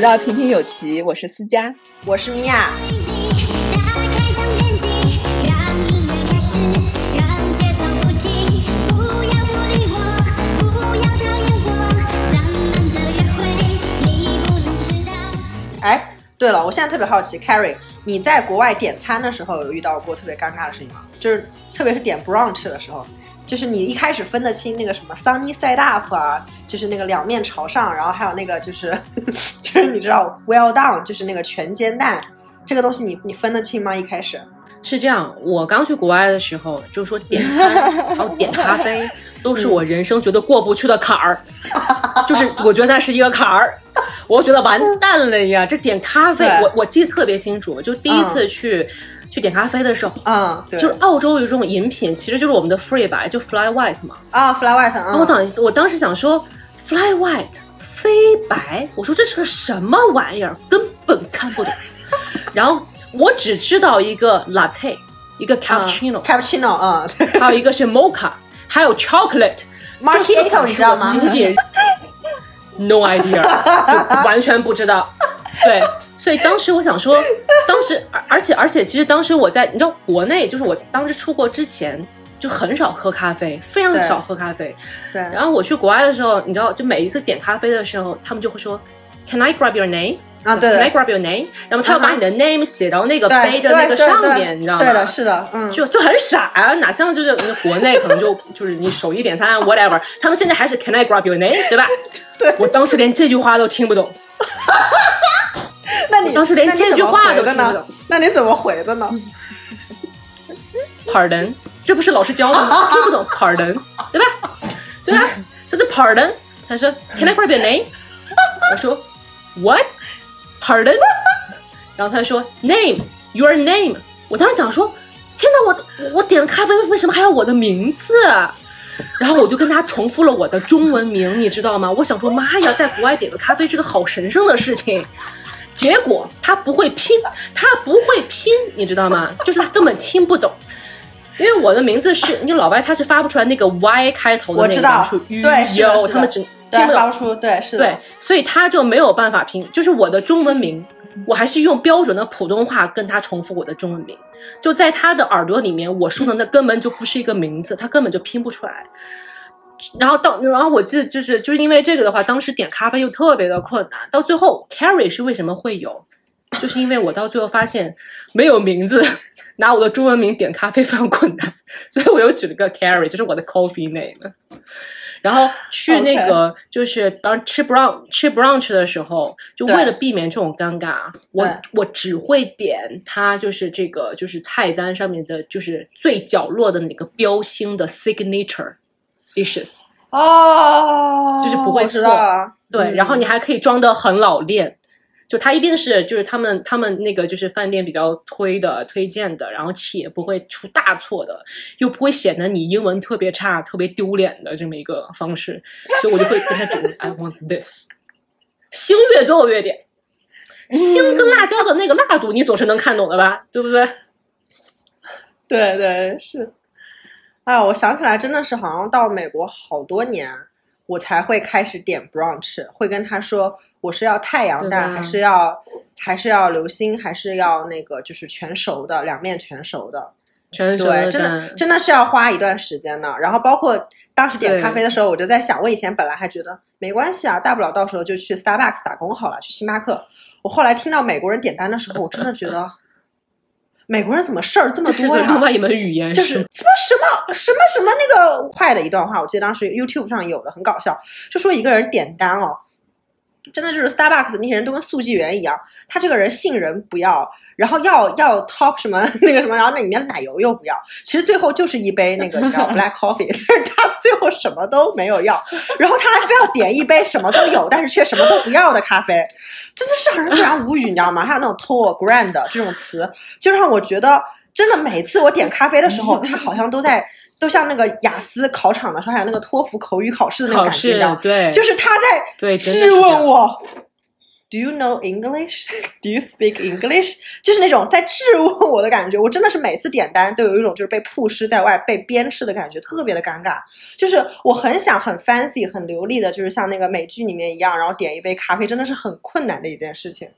回到平平有奇，我是思佳，我是米娅。哎，对了，我现在特别好奇，Carrie，你在国外点餐的时候有遇到过特别尴尬的事情吗？就是特别是点 brunch 的时候。就是你一开始分得清那个什么 sunny side up 啊，就是那个两面朝上，然后还有那个就是 就是你知道 well done，就是那个全煎蛋，这个东西你你分得清吗？一开始是这样，我刚去国外的时候，就是说点餐还有点咖啡，都是我人生觉得过不去的坎儿，就是我觉得那是一个坎儿，我觉得完蛋了呀！这点咖啡，我我记得特别清楚，就第一次去。去点咖啡的时候，嗯，就是澳洲有这种饮品，其实就是我们的 free 白，就 fly white 嘛。啊，fly white。啊，我当我当时想说，fly white 飞白，我说这是个什么玩意儿，根本看不懂。然后我只知道一个 latte，一个 cappuccino，cappuccino，啊，还有一个是 mocha，还有 chocolate。macchiato 你知道吗？仅仅 no idea，完全不知道。对。所以当时我想说，当时而而且而且，其实当时我在你知道国内，就是我当时出国之前就很少喝咖啡，非常少喝咖啡。对。然后我去国外的时候，你知道，就每一次点咖啡的时候，他们就会说，Can I grab your name？啊，对。Can I grab your name？然后他要把你的 name 写到那个杯的那个上面，你知道吗？对的，是的，嗯。就就很傻啊，哪像就是国内可能就就是你手一点餐 whatever，他们现在还是 Can I grab your name？对吧？对。我当时连这句话都听不懂。那你当时连这句话都听不懂，那你怎么回的呢？Pardon，这不是老师教的吗？听不懂，Pardon，对吧？对啊，这是 Pardon。他说，Can I grab your name？我说，What？Pardon？然后他说，Name，Your name。我当时想说，天哪，我我点了咖啡，为什么还要我的名字？然后我就跟他重复了我的中文名，你知道吗？我想说，妈呀，在国外点个咖啡是个好神圣的事情。结果他不会拼，他不会拼，你知道吗？就是他根本听不懂，因为我的名字是，你老外他是发不出来那个 Y 开头的那个数对，有他们只听不出，对，是对，所以他就没有办法拼。就是我的中文名，我还是用标准的普通话跟他重复我的中文名，就在他的耳朵里面，我说的那根本就不是一个名字，他根本就拼不出来。然后到，然后我记得就是就是因为这个的话，当时点咖啡又特别的困难。到最后，Carry 是为什么会有？就是因为我到最后发现没有名字，拿我的中文名点咖啡非常困难，所以我又取了个 Carry，就是我的 Coffee name。然后去那个就是当吃 brunch 吃 brunch 的时候，就为了避免这种尴尬，我我只会点它就是这个就是菜单上面的就是最角落的那个标星的 signature。Dishes 哦，就是不会错，对，然后你还可以装的很老练，就他一定是就是他们他们那个就是饭店比较推的推荐的，然后且不会出大错的，又不会显得你英文特别差、特别丢脸的这么一个方式，所以我就会跟他讲 I want this，星越多我越点，星跟辣椒的那个辣度你总是能看懂的吧，对不对？对对是。啊，我想起来，真的是好像到美国好多年，我才会开始点 brunch，会跟他说我是要太阳蛋，还是要还是要流心，还是要那个就是全熟的，两面全熟的，全熟的对，真的真的是要花一段时间的。然后包括当时点咖啡的时候，我就在想，我以前本来还觉得没关系啊，大不了到时候就去 Starbucks 打工好了，去星巴克。我后来听到美国人点单的时候，我真的觉得。美国人怎么事儿这么多呀？另外一门语言就是什么什么什么什么那个快的一段话，我记得当时 YouTube 上有的，很搞笑，就说一个人点单哦，真的就是 Starbucks 那些人都跟速记员一样，他这个人信人不要。然后要要 top 什么那个什么，然后那里面的奶油又不要，其实最后就是一杯那个叫 black coffee，但是他最后什么都没有要，然后他还非要点一杯什么都有，但是却什么都不要的咖啡，真的是让人非常无语，你知道吗？还有那种 tall grand 这种词，就让我觉得真的每次我点咖啡的时候，他好像都在都像那个雅思考场的时候，还有那个托福口语考试的那种感觉一样，对，就是他在对质问我。Do you know English? Do you speak English? 就是那种在质问我的感觉，我真的是每次点单都有一种就是被曝尸在外、被鞭笞的感觉，特别的尴尬。就是我很想很 fancy、很流利的，就是像那个美剧里面一样，然后点一杯咖啡，真的是很困难的一件事情。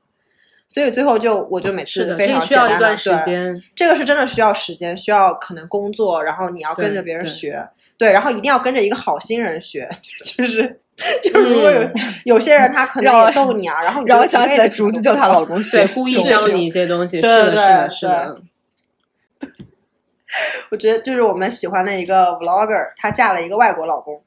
所以最后就我就每次非常简单的一段时对间。这个是真的需要时间，需要可能工作，然后你要跟着别人对学，对，然后一定要跟着一个好心人学，就是就是如果有、嗯有些人他可能也逗你啊，然后你让我想起来竹子救她老公学对，，故意是是教你一些东西，是对的，是对的，是的。我觉得就是我们喜欢的一个 vlogger，她嫁了一个外国老公，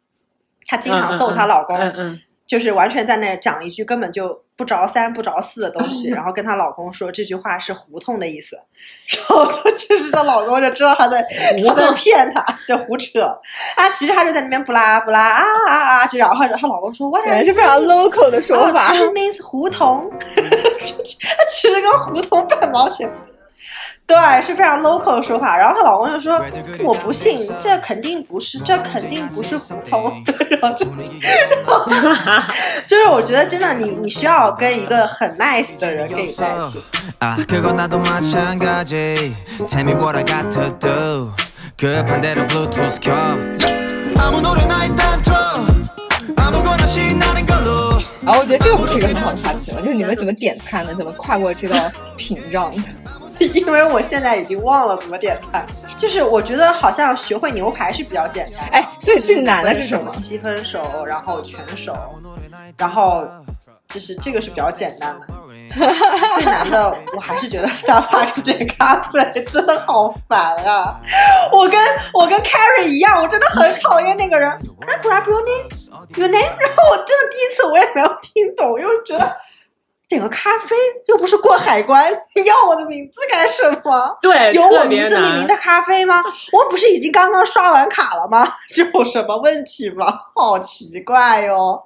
她经常逗她老公，嗯嗯，就是完全在那儿讲一句根本就不着三不着四的东西，然后跟她老公说这句话是胡同的意思，然后她其实她老公就知道她在她在骗她，在胡扯啊，其实她就在那边不拉不拉啊啊啊，就然后她老公说原来是非常 local 的说法。It means 胡同，其实跟胡同半毛钱。对是非常 local 的说法。然后她老公就说我不信这肯定不是这肯定不是普通然后就 然后就是我觉得真的你你需要跟一个很 nice 的人可以在一起。啊 coco 拿走马上嘎鸡 tell me what i gotta do cuppa 的？因为我现在已经忘了怎么点菜，就是我觉得好像学会牛排是比较简单的。哎，所以最难的是什么？七分熟，然后全熟，然后就是这个是比较简单的。最难的，我还是觉得 Starbucks 点咖啡真的好烦啊！我跟我跟 Carrie 一样，我真的很讨厌那个人。Grab your name? Your name？然后我真的第一次我也没有听懂，因为觉得点个咖啡又不是过海关，你 要我的名字干什么？对，有我名字命名。的咖啡吗？我不是已经刚刚刷完卡了吗？这有什么问题吗？好奇怪哟、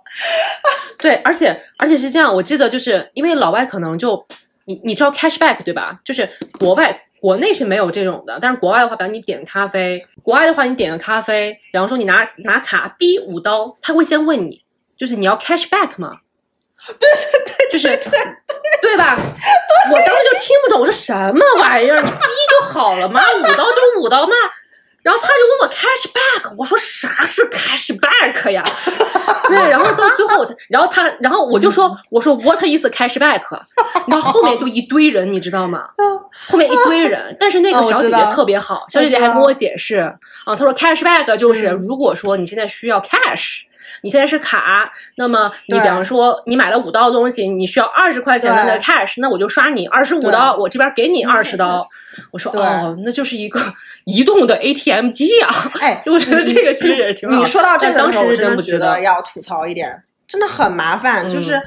对，而且而且是这样，我记得就是因为老外可能就你你知道 cashback 对吧？就是国外国内是没有这种的，但是国外的话，比如你点咖啡，国外的话你点个咖啡，然后说你拿拿卡逼五刀，他会先问你，就是你要 cashback 吗？对对对，就是 对吧？我当时就听不懂，我说什么玩意儿？你逼就好了嘛，五刀就五刀嘛。然后他就问我 cashback，我说啥是 cashback 呀？对，然后到最后我才，然后他，然后我就说，我说 what is cashback？然后后面就一堆人，你知道吗？后面一堆人，但是那个小姐姐特别好，小姐姐还跟我解释啊，她说 cashback 就是嗯如果说你现在需要 cash。你现在是卡，那么你比方说你买了五刀东西，你需要二十块钱的那个 cash，那我就刷你二十五刀，我这边给你二十刀。我说哦，那就是一个移动的 ATM 机啊。哎，就我觉得这个其实也是挺好。你说到这个当时真的觉真不知道得。要吐槽一点，真的很麻烦。嗯就是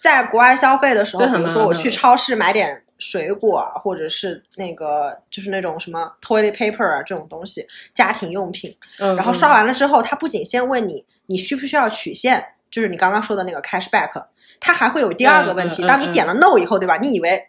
在国外消费的时候，对比如说我去超市买点水果啊，或者是那个就是那种什么 toilet paper 啊这种东西，家庭用品，嗯，然后刷完了之后，他不仅先问你你需不需要曲线，就是你刚刚说的那个 cashback，它还会有第二个问题。当你点了 no 以后，对吧？你以为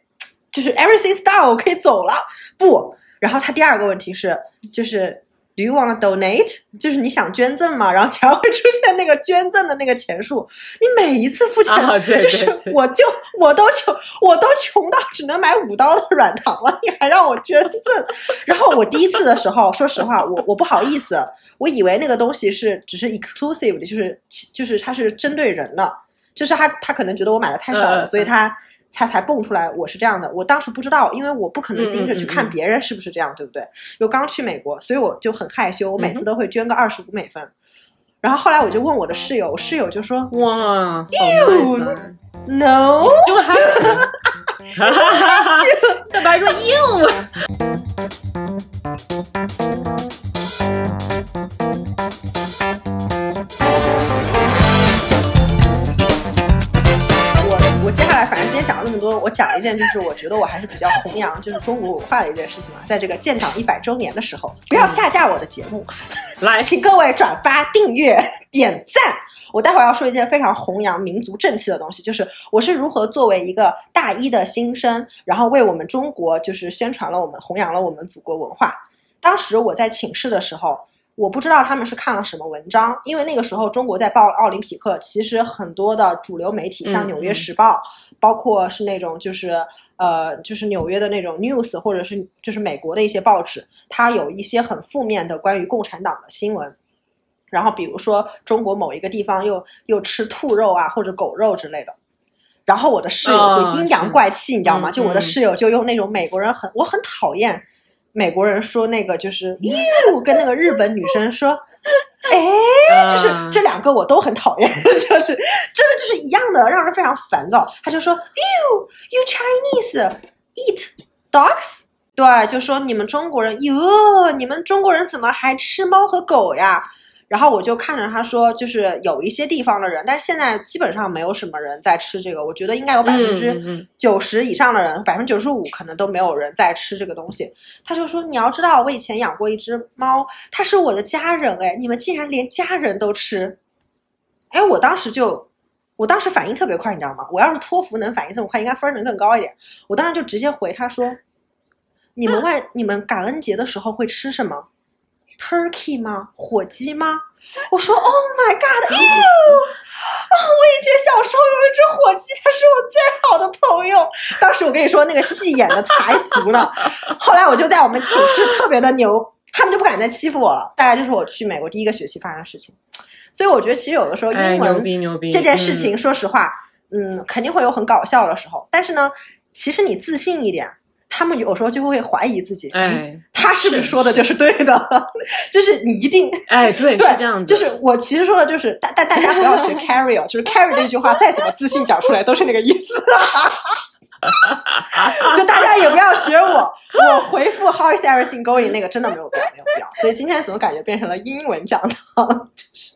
就是 everything's done，我可以走了？不，然后它第二个问题是就是。Do you want to donate？就是你想捐赠吗？然后还 会出现那个捐赠的那个钱数。你每一次付钱，啊对 就是我就我都穷，我都穷到只能买五刀的软糖了，你还让我捐赠？然后我第一次的时候，说实话，我我不好意思，我以为那个东西是只是 exclusive 的，就是就是它是针对人的，就是他他可能觉得我买的太少了，所以他他才蹦出来我是这样的。我当时不知道，因为我不可能盯着去看别人是不是这样，对不对？又刚去美国，所以我就很害羞，我每次都会捐个二十五美分。然后后来我就问我的室友，我室友就说哇，好 nice 啊 no，就还，哈哈哈哈，大白说哟，我我接下来反正今天讲了那么多，我讲一件就是我觉得我还是比较弘扬就是中国文化的一件事情嘛，在这个建党一百周年的时候，不要下架我的节目，来，请各位转发、订阅、点赞。我待会儿要说一件非常弘扬民族正气的东西，就是我是如何作为一个大一的新生，然后为我们中国就是宣传了我们、弘扬了我们祖国文化。当时我在寝室的时候，我不知道他们是看了什么文章，因为那个时候中国在报奥林匹克，其实很多的主流媒体，像《嗯纽约时报》包括是那种就是呃就是纽约的那种 news，或者是就是美国的一些报纸，它有一些很负面的关于共产党的新闻。然后比如说中国某一个地方又又吃兔肉啊或者狗肉之类的，然后我的室友就哦阴阳怪气，你知道吗？嗯就我的嗯室友就用那种美国人很我很讨厌美国人说那个就是哟，跟那个日本女生说，哎，就是啊这两个我都很讨厌，就是真的就是一样的，让人非常烦躁。他就说，you you Chinese eat dogs。对，就说你们中国人，哟，你们中国人怎么还吃猫和狗呀？然后我就看着他说，就是有一些地方的人，但是现在基本上没有什么人在吃这个。我觉得应该有百分嗯之嗯九十以上的人，百分之九十五可能都没有人在吃这个东西。他就说：“你要知道，我以前养过一只猫，它是我的家人，哎，你们竟然连家人都吃！”哎，我当时就，我当时反应特别快，你知道吗？我要是托福能反应这么快，应该分儿能更高一点。我当时就直接回他说：“你们外你们感恩节的时候会吃什么？Turkey 吗？火鸡吗？”我说：“Oh my God！” 哎呦啊！我以前小时候有一只火鸡，它是我最好的朋友。当时我跟你说那个戏演的才足了。后来我就在我们寝室特别的牛，他们就不敢再欺负我了。大概就是我去美国第一个学期发生的事情。所以我觉得其实有的时候英哎，文牛逼牛逼！这件事情，嗯说实话，嗯，肯定会有很搞笑的时候。但是呢，其实你自信一点，他们有时候就会怀疑自己，哎他是不是是说的就是对的？就是你一定哎，对，对是这样子，就是我其实说的就是，大但大家不要学 Carrie 哦，就是 Carrie 那句话再怎么自信讲出来都是那个意思。就大家也不要学我，我回复 How is everything going 那个真的没有必要，没有必要。所以今天怎么感觉变成了英文讲堂？就是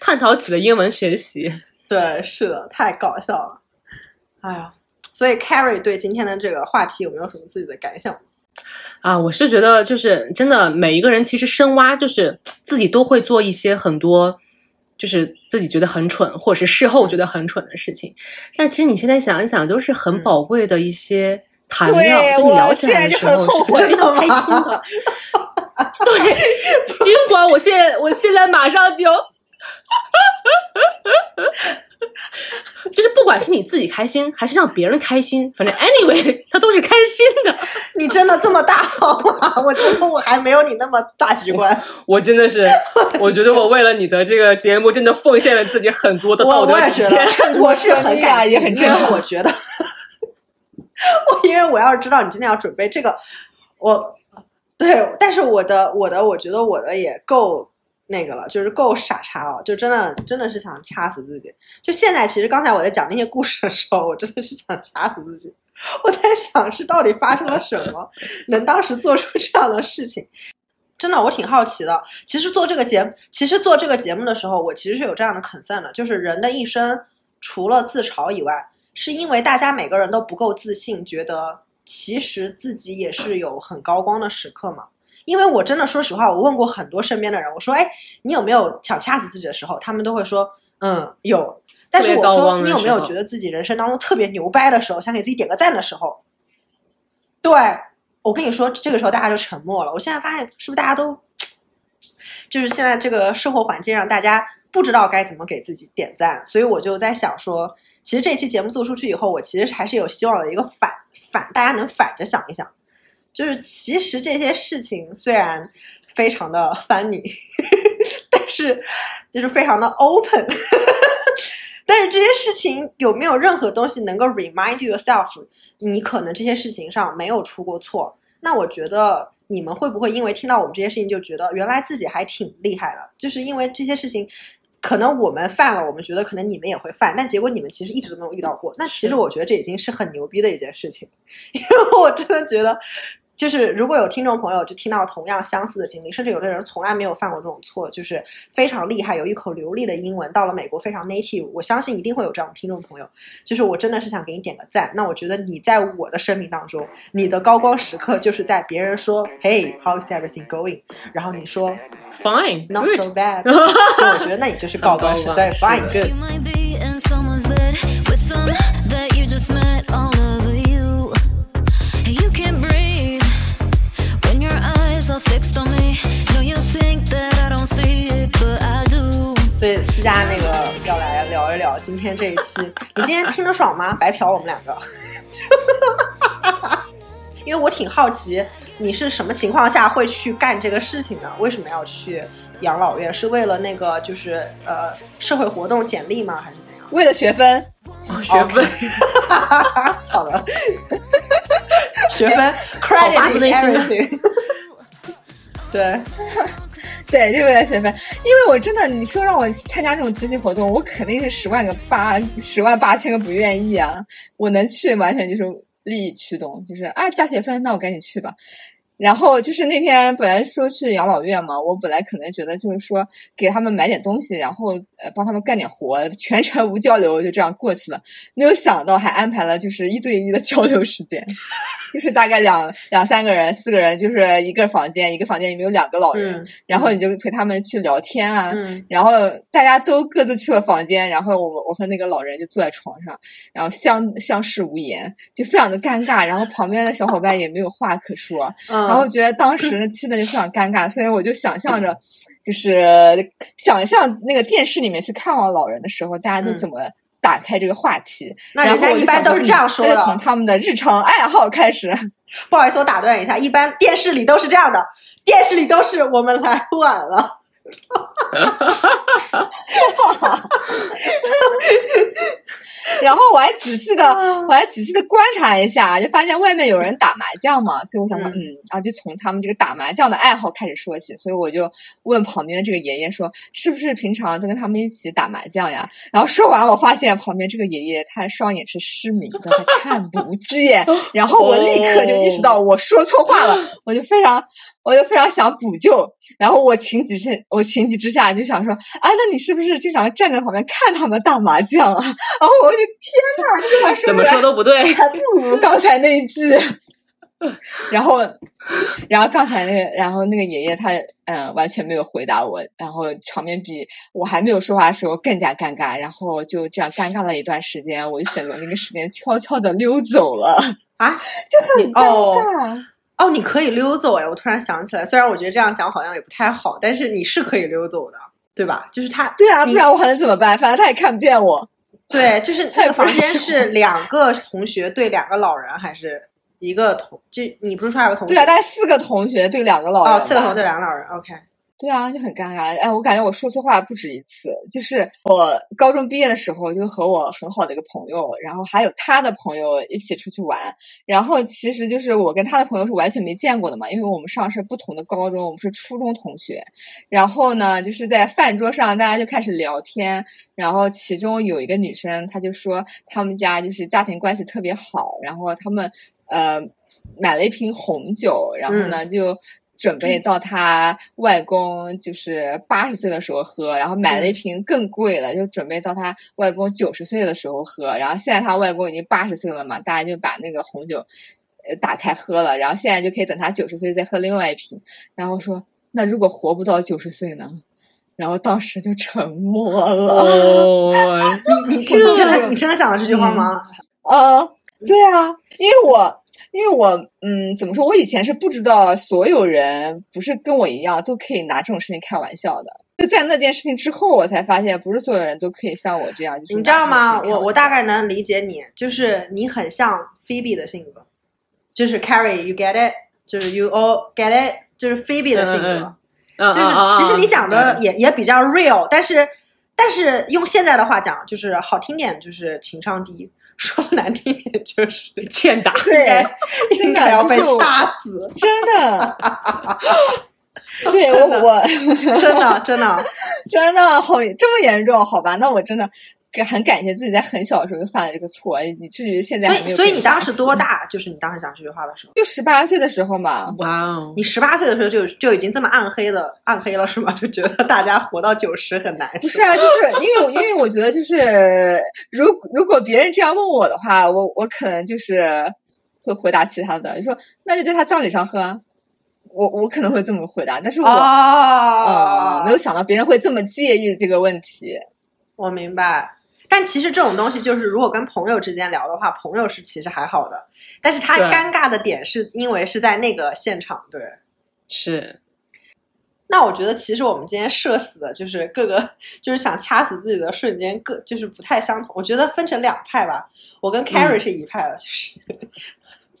探讨起了英文学习。对，是的，太搞笑了。哎呀，所以 Carrie 对今天的这个话题有没有什么自己的感想？啊，我是觉得就是真的，每一个人其实深挖，就是自己都会做一些很多，就是自己觉得很蠢，或者是事后觉得很蠢的事情。但其实你现在想一想，都是很嗯宝贵的一些谈对料，就你我聊起来的时现在就很候后悔是非常开心的。对，尽管我现在我现在马上就。就是不管是你自己开心，还是让别人开心，反正 anyway，他都是开心的。你真的这么大方吗？我觉得我还没有你那么大局观。我真的是，我觉得我为了你的这个节目，真的奉献了自己很多的道我德底线。，我是很感激，也很正因为常我觉得，我因为我要是知道你今天要准备这个，我对，但是我的我的，我觉得我的也够那个了，就是够傻叉了，就真的真的是想掐死自己。就现在，其实刚才我在讲那些故事的时候，我真的是想掐死自己。我在想是到底发生了什么，能当时做出这样的事情。真的，我挺好奇的。其实做这个节，其实做这个节目的时候，我其实是有这样的 concern 的，就是人的一生除了自嘲以外，是因为大家每个人都不够自信，觉得其实自己也是有很高光的时刻嘛。因为我真的说实话，我问过很多身边的人，我说，哎，你有没有想掐死自己的时候？他们都会说，嗯，有。但是我说，你有没有觉得自己人生当中特别牛掰的时候，想给自己点个赞的时候？对，我跟你说，这个时候大家就沉默了。我现在发现，是不是大家都，就是现在这个生活环境让大家不知道该怎么给自己点赞，所以我就在想说，其实这期节目做出去以后，我其实还是有希望有一个反反，大家能反着想一想，就是其实这些事情虽然非常的 funny，但是就是非常的 open。但是这些事情有没有任何东西能够 remind yourself，你可能这些事情上没有出过错？那我觉得你们会不会因为听到我们这些事情就觉得原来自己还挺厉害的？就是因为这些事情，可能我们犯了，我们觉得可能你们也会犯，但结果你们其实一直都没有遇到过。那其实我觉得这已经是很牛逼的一件事情，因为我真的觉得。就是如果有听众朋友就听到同样相似的经历，甚至有的人从来没有犯过这种错，就是非常厉害，有一口流利的英文，到了美国非常 native，我相信一定会有这样的听众朋友。就是我真的是想给你点个赞。那我觉得你在我的生命当中，你的高光时刻就是在别人说 “Hey, how's everything going”，然后你说 Fine, “Not so bad”，就我觉得那你就是高光时，对很了今天这一期。你今天听着爽吗？白嫖我们两个。因为我挺好奇，你是什么情况下会去干这个事情呢？为什么要去养老院？是为了那个就是呃社会活动简历吗？还是怎样？为了学分，学分 好的，学分发 credit 自内心的 everything。对，对，就为了学分。因为我真的，你说让我参加这种集体活动，我肯定是十万个八十万八千个不愿意啊！我能去，完全就是利益驱动，就是啊加学分，那我赶紧去吧。然后就是那天本来说去养老院嘛，我本来可能觉得就是说给他们买点东西，然后呃帮他们干点活，全程无交流就这样过去了。没有想到还安排了就是一对一的交流时间，就是大概两两三个人、四个人，就是一个房间，一个房间里面有两个老人，嗯然后你就陪他们去聊天啊，嗯然后大家都各自去了房间，然后我我和那个老人就坐在床上，然后相相视无言，就非常的尴尬。然后旁边的小伙伴也没有话可说，嗯，然后觉得当时的气氛就非常尴尬，所以我就想象着，就是想象那个电视里面去看望老人的时候，大家都嗯怎么打开这个话题。那人家一般都是这样说的从他们的日常爱好开始。不好意思，我打断一下，一般电视里都是这样的，电视里都是我们来晚了。然后我还仔细的，我还仔细的观察一下，就发现外面有人打麻将嘛，所以我想说，嗯然，啊，就从他们这个打麻将的爱好开始说起，所以我就问旁边的这个爷爷说，是不是平常都跟他们一起打麻将呀？然后说完，我发现旁边这个爷爷他双眼是失明的，他看不见，然后我立刻就意识到我说错话了，我就非常。我就非常想补救，然后我情急之我情急之下就想说，啊，那你是不是经常站在旁边看他们打麻将啊？然后我就天呐，这话说怎么说都不对。还不如刚才那一句。然后，然后刚才那个，然后那个爷爷他嗯完全没有回答我，然后场面比我还没有说话的时候更加尴尬，然后就这样尴尬了一段时间，我就选择那个时间悄悄的溜走了，啊，就很尴哦尬。哦，你可以溜走哎！我突然想起来，虽然我觉得这样讲好像也不太好，但是你是可以溜走的，对吧？就是他，对啊，不然我还能怎么办？反正他也看不见我。对，就是 那个房间是两个同学对两个老人，还是一个同？就你不是说还有个同学？对啊，大概四个同学对两个老人。哦，四个同学对两个老人。OK，对啊，就很尴尬。哎，我感觉我说错话不止一次。就是我高中毕业的时候，就和我很好的一个朋友，然后还有他的朋友一起出去玩。然后其实就是我跟他的朋友是完全没见过的嘛，因为我们上的是不同的高中，我们是初中同学。然后呢，就是在饭桌上大家就开始聊天，然后其中有一个女生，她就说他们家就是家庭关系特别好，然后他们呃买了一瓶红酒，然后呢就。准备到他外公就是八十岁的时候喝，然后买了一瓶更贵的，就准备到他外公九十岁的时候喝。然后现在他外公已经八十岁了嘛，大家就把那个红酒呃打开喝了，然后现在就可以等他九十岁再喝另外一瓶。然后说，那如果活不到九十岁呢？然后当时就沉默了。哦，你你真的你真的讲了这句话吗？啊，对啊，因为我因为我嗯，怎么说？我以前是不知道所有人不是跟我一样都可以拿这种事情开玩笑的。就在那件事情之后，我才发现不是所有人都可以像我这样，就是你知道吗？我我大概能理解你，就是你很像 Phoebe 的性格，就是 Carrie，you get it，就是 you all get it，就是 Phoebe 的性格。嗯嗯就是其实你讲的也也比较 real，但是但是用现在的话讲，就是好听点就是情商低，说难听点就是欠打。对，真的要被掐死，真的。对我我真的真的。真的 好这么严重？好吧，那我真的很感谢自己在很小的时候就犯了这个错，以至于现在所还没有以所以你当时多大？就是你当时讲这句话的时候，就十八岁的时候嘛，哇哦，你十八岁的时候就就已经这么暗黑了，暗黑了是吗？就觉得大家活到九十很难。不是啊，就是因为因为我觉得就是如如果别人这样问我的话，我我可能就是会回答其他的，就说那就在他葬礼上喝啊。我我可能会这么回答，但是我、哦嗯没有想到别人会这么介意这个问题。我明白。但其实这种东西就是，如果跟朋友之间聊的话，朋友是其实还好的。但是他尴尬的点是因为是在那个现场，对。是那我觉得其实我们今天社死的就是各个就是想掐死自己的瞬间各就是不太相同。我觉得分成两派吧，我跟 Carrie 是一派的，就是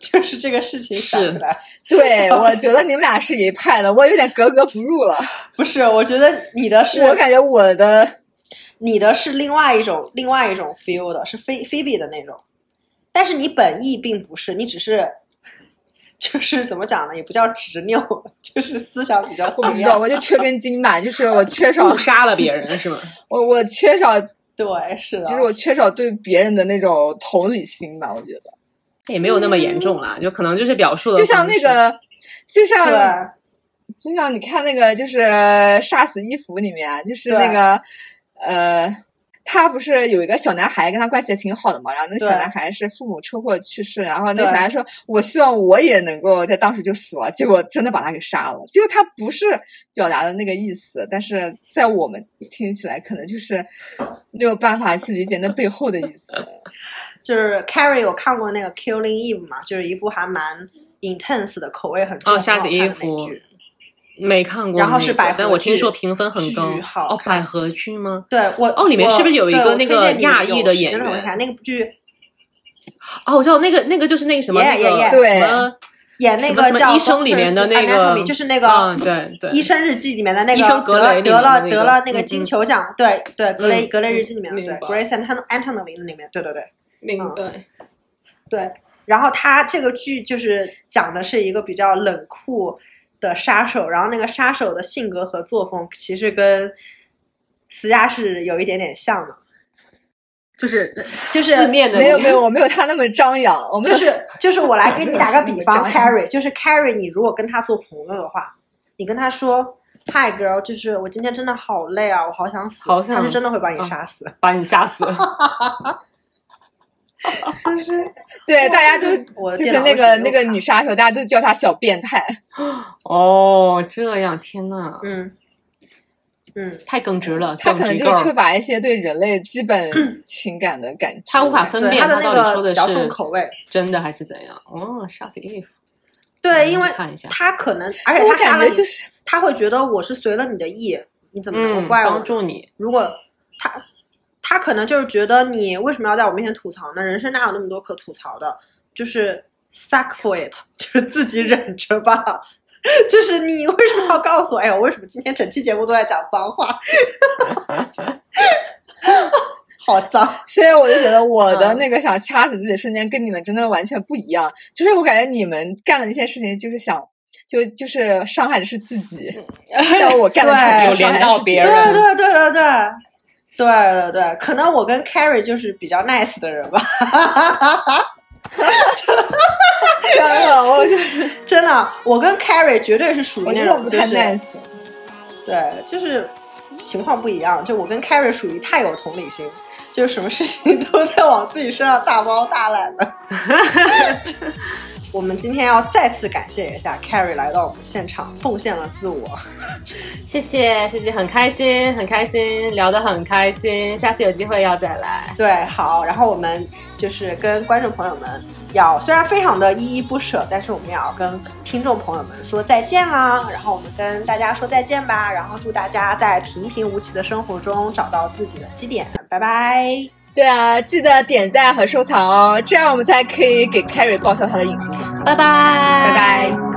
就是这个事情想是起来，对，我觉得你们俩是一派的，我有点格格不入了。不是，我觉得你的是我感觉我的你的是另外一种另外一种 feel 的，是菲菲比的那种，但是你本意并不是，你只是就是怎么讲呢，也不叫执拗，就是思想比较混乱我不知道，样。我就缺根筋吧，就是我缺少杀了别人是吗？我我缺少，对，是的，其实我缺少对别人的那种同理心吧，我觉得。也没有那么严重啦，就可能就是表述的就像那个，就像就像你看那个，就是《杀死伊芙》里面啊，就是那个呃，他不是有一个小男孩跟他关系也挺好的嘛，然后那个小男孩是父母车祸去世，然后那个对小孩说：“我希望我也能够在当时就死了。”结果真的把他给杀了。结果他不是表达的那个意思，但是在我们听起来可能就是没有办法去理解那背后的意思。就是 Carrie 有看过那个《Killing Eve》嘛，就是一部还蛮 intense 的，口味很重、的美剧。没看过，然后是百合但我听说评分很高。好哦，百合剧吗？对我哦里面是不是有一个那个亚裔的演员那个剧哦，我知道那个那个就是那个什么什么演那什么什么个叫医生里面的那个就是那个嗯对对医生日记里面的那个得得了面的那个得了那个金球奖，对对，格雷嗯格雷日记里面的对，Grace Anton Anatomy 里面，对对对明嗯白。对。然后他这个剧就是讲的是一个比较冷酷的杀手，然后那个杀手的性格和作风其实跟斯嘉是有一点点像的，就是就是字面的没有没有，我没有他那么张扬，我 们就是就是我来给你打个比方，Carrie，就是 Carrie，你如果跟他做朋友的话，你跟他说，Hi girl，就是我今天真的好累啊，我好想死，好想他是真的会把你啊杀死。把你吓死。就是对大家都就是那个那个女杀手，大家都叫她小变态。哦，这样，天呐，嗯嗯，太耿直了，她可能。就是缺乏一些对人类基本情感的感知。他无法分辨他的那个比较重口味，真的还是怎样。哦，杀死 Eve，对，因为看一下他可能，而且我他感觉就是他会觉得我是随了你的意，你怎么能够嗯，怪我？帮助你。如果他他可能就是觉得你为什么要在我面前吐槽呢？人生哪有那么多可吐槽的？就是 suck for it，就是自己忍着吧。就是你为什么要告诉我？哎呀，我为什么今天整期节目都在讲脏话？好脏！所以我就觉得我的嗯那个想掐死自己的瞬间跟你们真的完全不一样。就是我感觉你们干的那些事情，就是想就就是伤害的是自己，但我干的对是有连到别人对对对对对对对对，可能我跟 Carrie 就是比较 nice 的人吧。真的，我就是 真的，我跟 Carrie 绝对是属于我那种就是 nice。对，就是情况不一样。就我跟 Carrie 属于太有同理心，就是什么事情都在往自己身上大包大揽的。我们今天要再次感谢一下 Carrie 来到我们现场，奉献了自我。谢谢谢谢，很开心很开心，聊得很开心，下次有机会要再来。对，好，然后我们就是跟观众朋友们要，虽然非常的依依不舍，但是我们也要跟听众朋友们说再见啦。然后我们跟大家说再见吧，然后祝大家在平平无奇的生活中找到自己的基点，拜拜。对啊，记得点赞和收藏哦，这样我们才可以给 Carrie 报销他的隐形眼镜。拜拜拜拜。